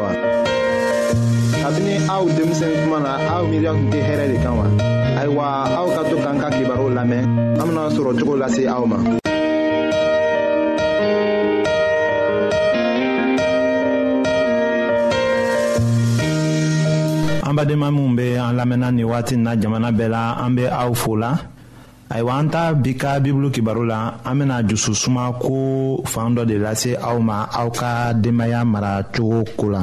wa. kabini aw denmisɛn kuma na aw miiriya tun tɛ hɛrɛ de kan wa. ayiwa aw ka to k'an ka kibaru lamɛn an bena sɔrɔ cogo lase aw ma. an badenma minw be an lamɛnna ni wagati na jamana bɛɛ la an be aw fola ayiwa an ta bi ka bibulu kibaru la an bena jusu suma ko fan dɔ de lase aw ma aw ka denbaaya mara cogo ko la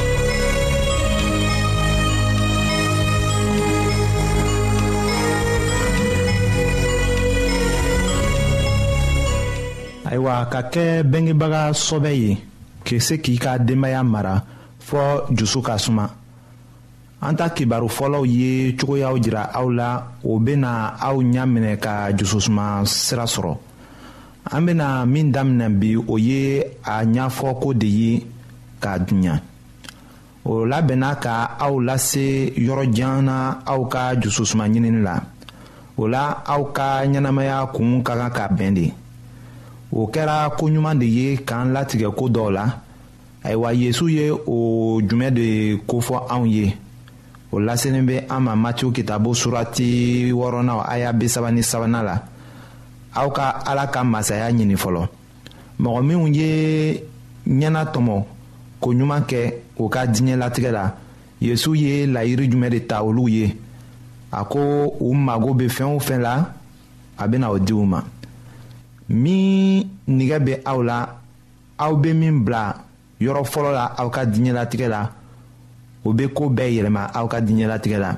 ayiwa ka kɛ bɛngebaga sɔbɛ ye k'i se k'i ka denbaya mara fɔɔ jusu ka suma an ta kibaru fɔlɔw ye cogoyaw jira aw la o bɛna aw ɲaminɛ ka jususuma sira sɔrɔ an bena min daminɛ bi o ye a ɲafɔ ko de ye k'a duɲa o labɛnna ka aw lase yɔrɔ jan na aw ka jususuma ɲinini la o la aw ka ɲɛnamaya kuun ka kan ka bɛn de o kɛra koɲuman de ye k'an latigɛ ko dɔw la ayiwa yezu ye o jumɛn de kofɔ anw ye o lasenin bɛ an ma matiw kitabo surati wɔɔrɔnan aya bisaba ni sabanan la aw ka ala ka masaya ɲini fɔlɔ mɔgɔ minnu ye ɲɛna tɔmɔ ko ɲuman kɛ u ka diɲɛ latigɛ la yesu ye layiri jumɛn de ta olu ye a ko u mago bɛ fɛn o fɛn la a bɛna o di u ma min nɛgɛ bɛ aw la aw bɛ min bila yɔrɔ fɔlɔ la aw ka diɲɛlatigɛ la o bɛ ko bɛɛ yɛlɛma aw ka diɲɛlatigɛ la.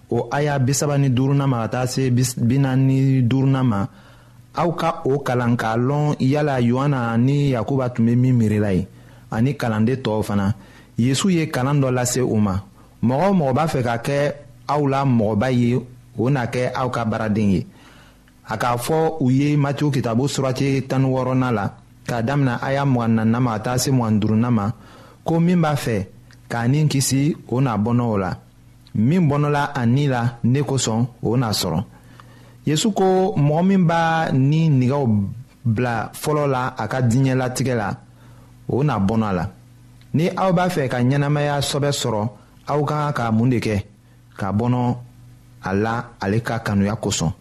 o aya bisaba ni duurunan ma ka taa se bi naani ni duurunan ma aw ka o kalan k'a lɔn yala yohana ni yakuba tun bɛ min miirila ye ani kalanden tɔw fana yesu ye kalan dɔ lase u ma mɔgɔ o mɔgɔ b'a fɛ ka kɛ aw la mɔgɔba ye o na kɛ aw ka baaraden ye a k'a fɔ u ye matiw kitabu surati tan wɔɔrɔnan la k'a daminɛ a y'a mugan na ma ka taa se mugan duurunan ma ko min b'a fɛ k'a ni kisi o na bɔnɔ o la min bɔnɔla a ni la ne kosɔn o n'a sɔrɔ yesu ko mɔgɔ min b'a ni nigɛw bila fɔlɔ la a ka diɲɛ latigɛ la o n'a bɔnɔ a la ni aw b'a fɛ ka ɲɛnamaya sɔbɛ sɔrɔ aw ka kan ka mun de kɛ ka bɔnɔ a la ale ka kanuya kosɔn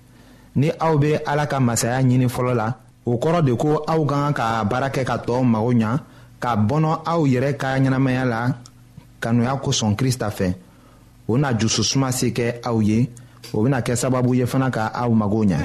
ni aw bɛ ala ka masaya ɲini fɔlɔ la o kɔrɔ de ko aw ka kan ka baara kɛ ka tɔɔw mago ɲa ka bɔnɔ aw yɛrɛ ka ɲɛnamaya la kanuya kosɔn krista fɛ o na jususuma se kɛ aw ye o bɛna kɛ sababu ye fana ka aw mago ɲɛ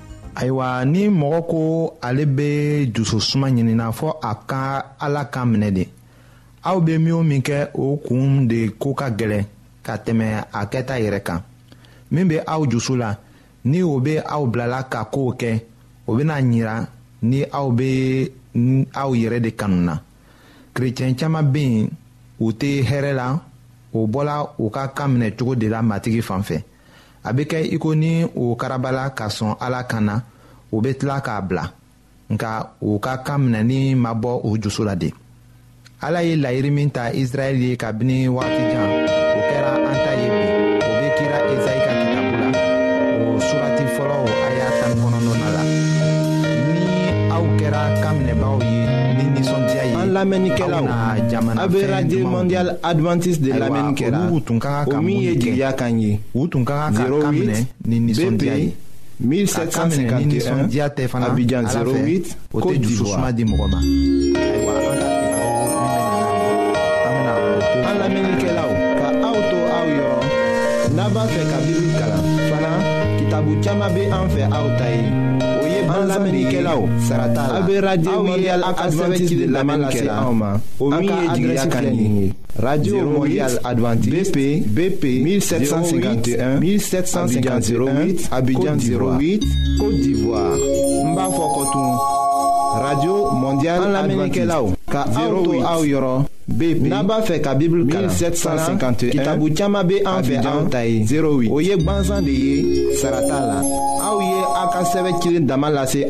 ayiwa ni mɔgɔ ko ale bɛ dususuma ɲinina fɔ a ka ala ka minɛ de aw bɛ min o min kɛ o kun de ko ka gɛlɛn ka tɛmɛ a kɛta yɛrɛ kan min bɛ aw dusu la ni o bɛ aw bilala ka kow kɛ o bɛna ɲira ni aw bɛ aw yɛrɛ de kanu na kerecɛn caman bɛ yen u tɛ hɛrɛ la o bɔla u ka kan minɛ cogo de la matigi fan fɛ a bɛ kɛ iko ni u karabala ka sɔn ala kan na u bɛ tila k'a bila nka u ka kan minɛni ma bɔ u dusu la de ala ye laɲini min ta israɛl ye kabini waati jan o kɛra an ta ye bi o bɛ kira esayi ka kitabu la o surati fɔlɔ a y'a tan kɔnɔnɔna la ni aw kɛra kan minɛbaaw ye ni nisɔndiya ye an lamɛnnikɛlaw a bɛ radio mondial adventiste de lamɛnni kɛra ka kan ka mun de kɛ u tun ka kan ka kan minɛ ni nisɔndiya ye 1751 Abidjan 08 Côte d'Ivoire an lamɛnnikɛlaw ka aw to aw yɔrɔ n'a b'a fɛ ka bibili kalan fana kitabu caman bɛ an fɛ aw ta ye o ye an lamɛnnikɛlaw sara t'a la aw bɛ radio mondial adventiste de lamɛnni kɛ la an ka adrɛsi filɛ nin ye Radio Mondiale Adventiste BP BP 1751 1751 Abidjan 08 Côte d'Ivoire Mbafokotoum Radio Mondiale Adventiste ka 08 aw yɔrɔ BP n'a b'a fɛ ka Bible kalan 1751 kitabu caman bɛ an fɛ an ta ye 08 o ye gbansan de ye sara t'a la aw ye aw ka sɛbɛn cilen dama lase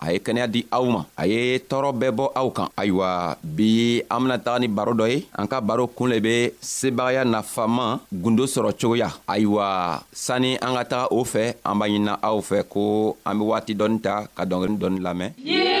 a ye kɛnɛya di aw ma a ye tɔɔrɔ bɛɛ bɔ aw kan ayiwa bi an bena taga ni baro dɔ ye an ka baro kun le be sebagaya nafama gundo sɔrɔ cogoya ayiwa sanni an ka taga o fɛ an b'a ɲinina aw fɛ ko an be waati dɔɔni ta ka dɔngeri dɔɔni lamɛn yeah!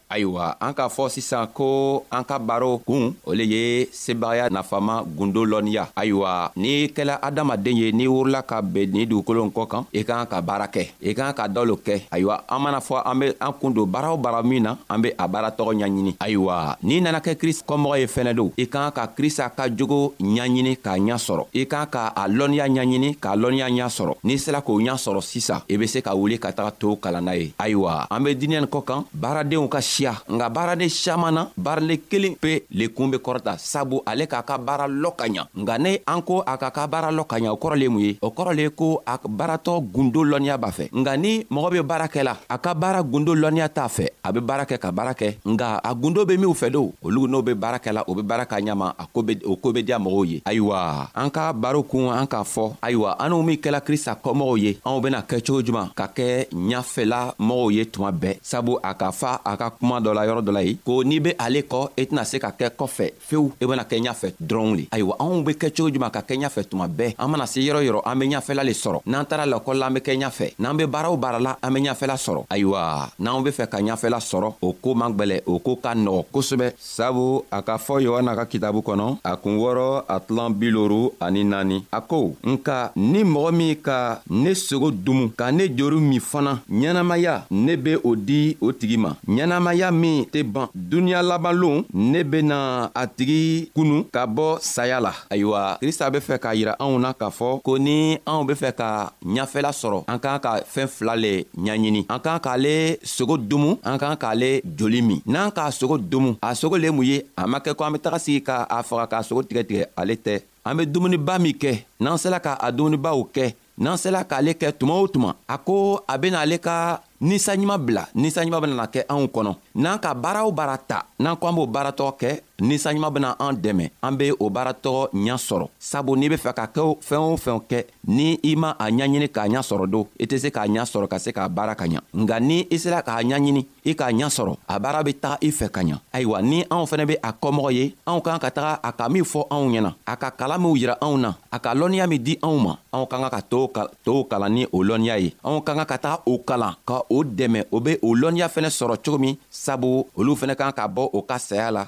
ayiwa an k'a fɔ sisan ko an ka barow kun o le ye sebagaya nafama gundo lɔnniya ayiwa n'i kɛla adamaden ye n'i wurila ka bɛn ni dugukolo kɔ kan i kan ka baara kɛ i kan ka dalo kɛ ayiwa an mana fɔ an be an kun don baara o baara min na an be a baara tɔgɔ ɲaɲini ayiwa n'i nana kɛ krist kɔmɔgɔ ye fɛnɛ don i kan ka krista ka jogo ɲaɲini k'a ɲa sɔrɔ i kan ka a lɔnniya ɲaɲini k'a lɔnniya ɲa sɔrɔ n'i sela k'o ɲa sɔrɔ sisan i be se ka wuli ka taga to kalanna ye ayiwa an be diniɲa nin kɔ kan baaradenw ka siya nka baaraden siaman na baarale kelen pe le kun be kɔrɔta sabu ale k'a ka baara lɔ ka ɲa nka ne an ko a ka ka baara lɔ ka ɲa o kɔrɔ le mun ye o kɔrɔ le ko a baaratɔ gundo lɔnniya b'a fɛ nka ni mɔgɔ be baara kɛ la a ka baara gundo lɔnniya t'a fɛ a be baara kɛ ka baara kɛ nka a gundo be minw fɛ do olu n'o be baara kɛ la o be baara ka ɲama a ko be o ko be diya mɔgɔw ye ayiwa an ka baro kun an k'a fɔ ayiwa an n'u min kɛla krista kɔmɔgɔw ye anw bena kɛ cogo juman ka kɛ ɲafɛla mɔgɔw ye tuma bɛɛ sabu a ka fa a ka kuma dɔ la yɔrɔ dɔ la ye ko n'i be ale kɔ i e tɛna se ka kɛ kɔfɛ fewu i e bena kɛ ɲafɛ dɔrɔnw le ayiwa anw be kɛ cogo juman ka kɛ ɲafɛ tuma bɛɛ an mana se yɔrɔ yɔrɔ an be ɲafɛla le sɔrɔ n'an tara lakɔli la an be kɛ ɲafɛ n'an be baara o baara la an be ɲafɛla sɔrɔ ayiwa n'anw be fɛ ka ɲafɛla sɔrɔ o ko man gwɛlɛ o ko ka nɔgɔ kosɛbɛ sabu a ka fɔ yohana ka kitabu kɔnɔ a kun wɔrɔ a tilan biloru ani naani a ko nka ni mɔgɔ min ka ne sogo dumu ka ne joru min fana ɲɛnamaya ne be o di o tigi ma ɲɛnamaya min tɛ ban duniɲa labanlon ne bena a tigi kunu ka bɔ saya la ayiwa krista be fɛ k'a yira anw na k'a fɔ ko ni anw be fɛ ka ɲafɛla sɔrɔ an k'an ka fɛɛn fila le ɲaɲini an k'an k'ale sogo dumu an k'an k'ale joli min n'an k'a sogo domu a sogo le mun ye a ma kɛ ko an be taga sigi ka a faga k'a sogo tigɛ tigɛ ale tɛ an be dumuniba min kɛ n'an sela ka a dumunibaw kɛ n'an sela k'ale kɛ tuma o tuma a ko a bena ale ka ninsanɲuman bila ninsanɲuman benana kɛ anw kɔnɔ n'an ka baara o baara ta n'an ko an b'o baaratɔgɔ kɛ ninsanɲuman bena an dɛmɛ an be o baaratɔgɔ ɲa sɔrɔ sabu n'i be fɛ ka kɛ fɛɛn o fɛnw kɛ ni i ma a ɲaɲini k'a ɲa sɔrɔ don i tɛ se k'a ɲa sɔrɔ ka se k'a baara ka ɲa nka ni i sera k'a ɲaɲini i k'a ɲa sɔrɔ a baara be taga i fɛ ka ɲa ayiwa ni anw fɛnɛ be a kɔmɔgɔ ye anw kan ka taga a ka min fɔ anw ɲɛna a ka kala minw yira anw na a ka lɔnniya min di anw ma anw ka ka ka tow ka tow kalan ni o lɔnniya ye anw ka ka ka taga o kalan ka o dɛmɛ o be o lɔnniya fɛnɛ sɔrɔ cogo min sabu olu fɛnɛ kan ka bɔ o ka saya la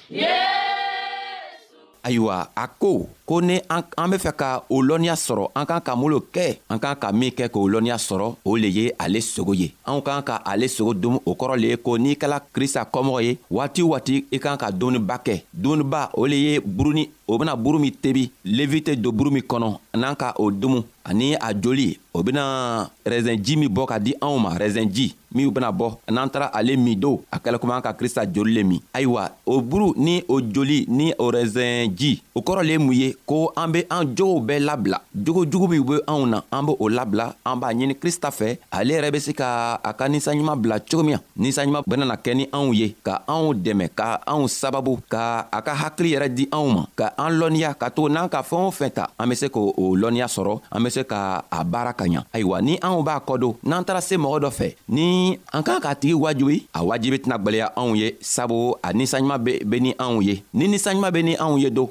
ayiwa a ko ko ni an an be fɛ ka o lɔnniya sɔrɔ an kan ka mun lo kɛ an kan ka min kɛ k'o lɔnniya sɔrɔ o le ye ale sogo ye anw kan ka ale sogo dun o kɔrɔ le ye ko n'i kɛla krista kɔmɔgɔ ye waati waati i kan ka dumuniba kɛ dumuniba o le ye buruni o bena buru min tebi levite don buru min kɔnɔ n'an ka o dumu ani a joli o bena rɛzɛnji min bɔ ka di anw ma rɛzɛnji minw bena bɔ n'an tara ale min do a kɛlɛkoman ka krista joli le min ayiwa o buru ni o joli ni o rɛzɛnji o kɔrɔ le mun ye ko an be an jogow bɛɛ labila jogo jugu minw be anw na an b' o labila an b'a ɲini krista fɛ ale yɛrɛ be se ka a ka ninsanɲuman bila cogo min na ninsanɲuman bɛna kɛ ni anw ye ka anw dɛmɛ ka anw sababu ka a ka hakili yɛrɛ di anw ma ka an lɔnniya ka to n'an ka fɛɛn o fɛn ta an be se k'o o lɔnniya sɔrɔ an be se ka a baara ka ɲa ayiwa ni anw b'a kɔdon n'an taara se mɔgɔ dɔ fɛ ni an k'an k'a tigi wajibi a wajibi tɛna gwɛlɛya anw ye sabu a ninsanɲuman be ni anw ye ni ninsanɲuman be ni anw ye don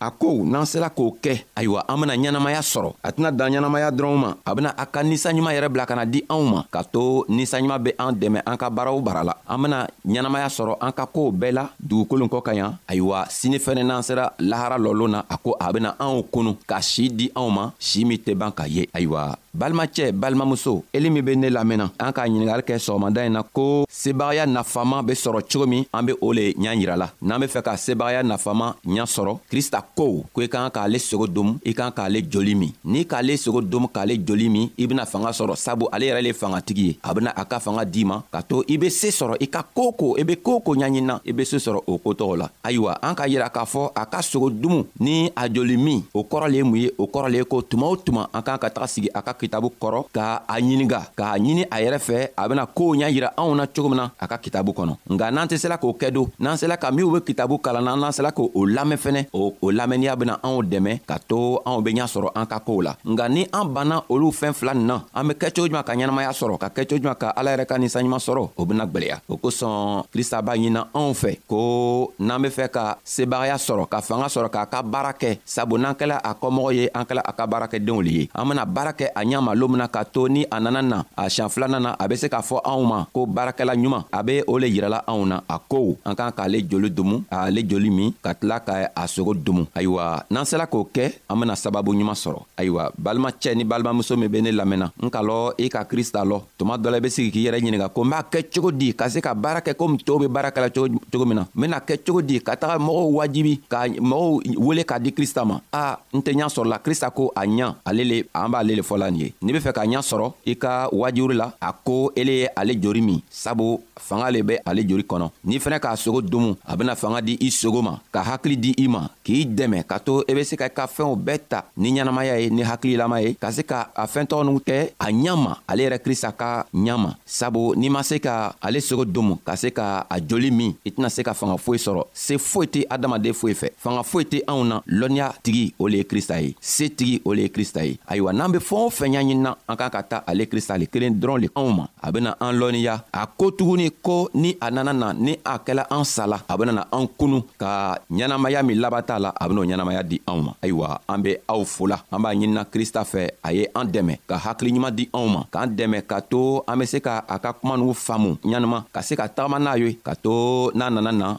a ko n'an sela k'o kɛ ayiwa an bena ɲɛnamaya sɔrɔ a tɛna dan ɲɛnamaya dɔrɔnw ma a bena a ka ninsanɲuman yɛrɛ bila ka na di anw ma ka to ninsanɲuman be an dɛmɛ an ka baaraw bara la an bena ɲɛnamaya sɔrɔ an ka koow bɛɛ la dugukolon kɔ ka yan ayiwa sini fɛnɛ n'an sera lahara lɔlon na a ko a bena anw konu ka sii di anw ma sii min tɛ ban ka ye ayiwa balimacɛ balimamuso eli min be ne lamɛnna an k'a ɲiningari kɛ sɔgɔmada ɲi na ko sebagaya nafama be sɔrɔ cogo min an be o le ɲa yira la n'an be fɛ ka sebagaya nafama ɲa sɔrɔ krista kow ko i kan k'ale sogo domu i kan k'ale joli min n'i k'ale sogo domu k'ale joli min i bena fanga sɔrɔ sabu ale yɛrɛ le fangatigi ye a bena a ka fanga di ma ka to i be see sɔrɔ i ka koo ko i be koo ko ɲaɲinina i be see sɔrɔ o ko tɔgɔ la ayiwa an ka yira k'a fɔ a ka sogo dumu ni a joli min o kɔrɔ le ye mun ye o kɔrɔ le ye ko tuma o tuma an k'an ka taga sigi a ka kitabu kɔrɔ ka a ɲininga k'a ɲini a yɛrɛ fɛ a bena koow ɲa yira anw na cogo min na a ka kitabu kɔnɔ nka n'an tɛ sela k'o kɛ don n'an sela ka minw be kitabu kalan na n'an sela k'o lamɛn fɛnɛ o o lamɛnniya bena anw dɛmɛ ka to anw be ɲa sɔrɔ an ka koow la nka ni an banna olu fɛn fila nin na an be kɛ cogo juman ka ɲɛnamaya sɔrɔ ka kɛ cogo juman ka ala yɛrɛ ka ninsanɲuman sɔrɔ o bena gwɛlɛya o kosɔn krista b'a ɲinina anw fɛ ko n'an be fɛ ka sebagaya sɔrɔ ka fanga sɔrɔ k'a ka baara kɛ sabu n'an kɛla a kɔmɔgɔ ye an kɛla a ka baarakɛdenw le ye an bena baara kɛ a ɲa ma loon min na k'a to ni a nana na a siɲan filanan na a be se k'a fɔ anw ma ko baarakɛla ɲuman a be o le yirala anw na a ko an k'an k'ale joli dumu ale joli min ka tila ka a sogo dumu ayiwa n'an sela k'o kɛ an bena sababu ɲuman sɔrɔ ayiwa balimacɛ ni balimamuso min be ne lamɛnna n ka lɔ i ka krista lɔ tuma dɔ la i bɛ sigi k'i yɛrɛ ɲininka ko n b'a kɛ cogo di ka se ka baara kɛ komi tɔw bɛ baara kɛla cogo min na n bɛna kɛ cogo di ka taga mɔgɔw wajibi ka mɔgɔw wele k'a di krista ma a n tɛ ɲa sɔrɔla krista ko a ɲa ale le an b'ale le fɔla nin ye n'i be fɛ ka ɲa sɔrɔ i ka wajiuru la a ko ele ye ale jori min sabu fanga le bɛ ale joli kɔnɔ n'i fɛnɛ k'a sogo domu a bena fanga di i sogo ma ka hakili di i ma k'i dɛmɛ ka to i e be se ka i ka fɛnw bɛɛ ta ni ɲɛnamaya ye ni hakililama ye ka se ka a fɛɛn tɔgɔnu kɛ a ɲa ma ale yɛrɛ krista ka ɲa ma sabu n'i ma se ka ale sogo domu ka se ka a joli min i tɛna se ka fanga foyi sɔrɔ se foyi tɛ adamaden foyi fɛ fanga foyi tɛ anw na lɔnniya tigi o le ye krista ye se tigi o le ye krista ye ayiwa n'an be fɛɛn o fɛn ɲaɲinina an kan ka ta ale krista le kelen dɔrɔn le anw ma a bena an lɔnniya a ko tuguni ko ni a nana na ni a kɛla an sala a benana an kunu ka ɲɛnamaya min laba t'a la a ben'o ɲɛnamaya di anw ma ayiwa an be aw fola an b'a ɲinina krista fɛ a ye an dɛmɛ ka hakiliɲuman di anw ma k'an dɛmɛ ka to an be se ka a ka kuma n'u faamu ɲanima ka se ka tagama n'a ye ka to n'a nana na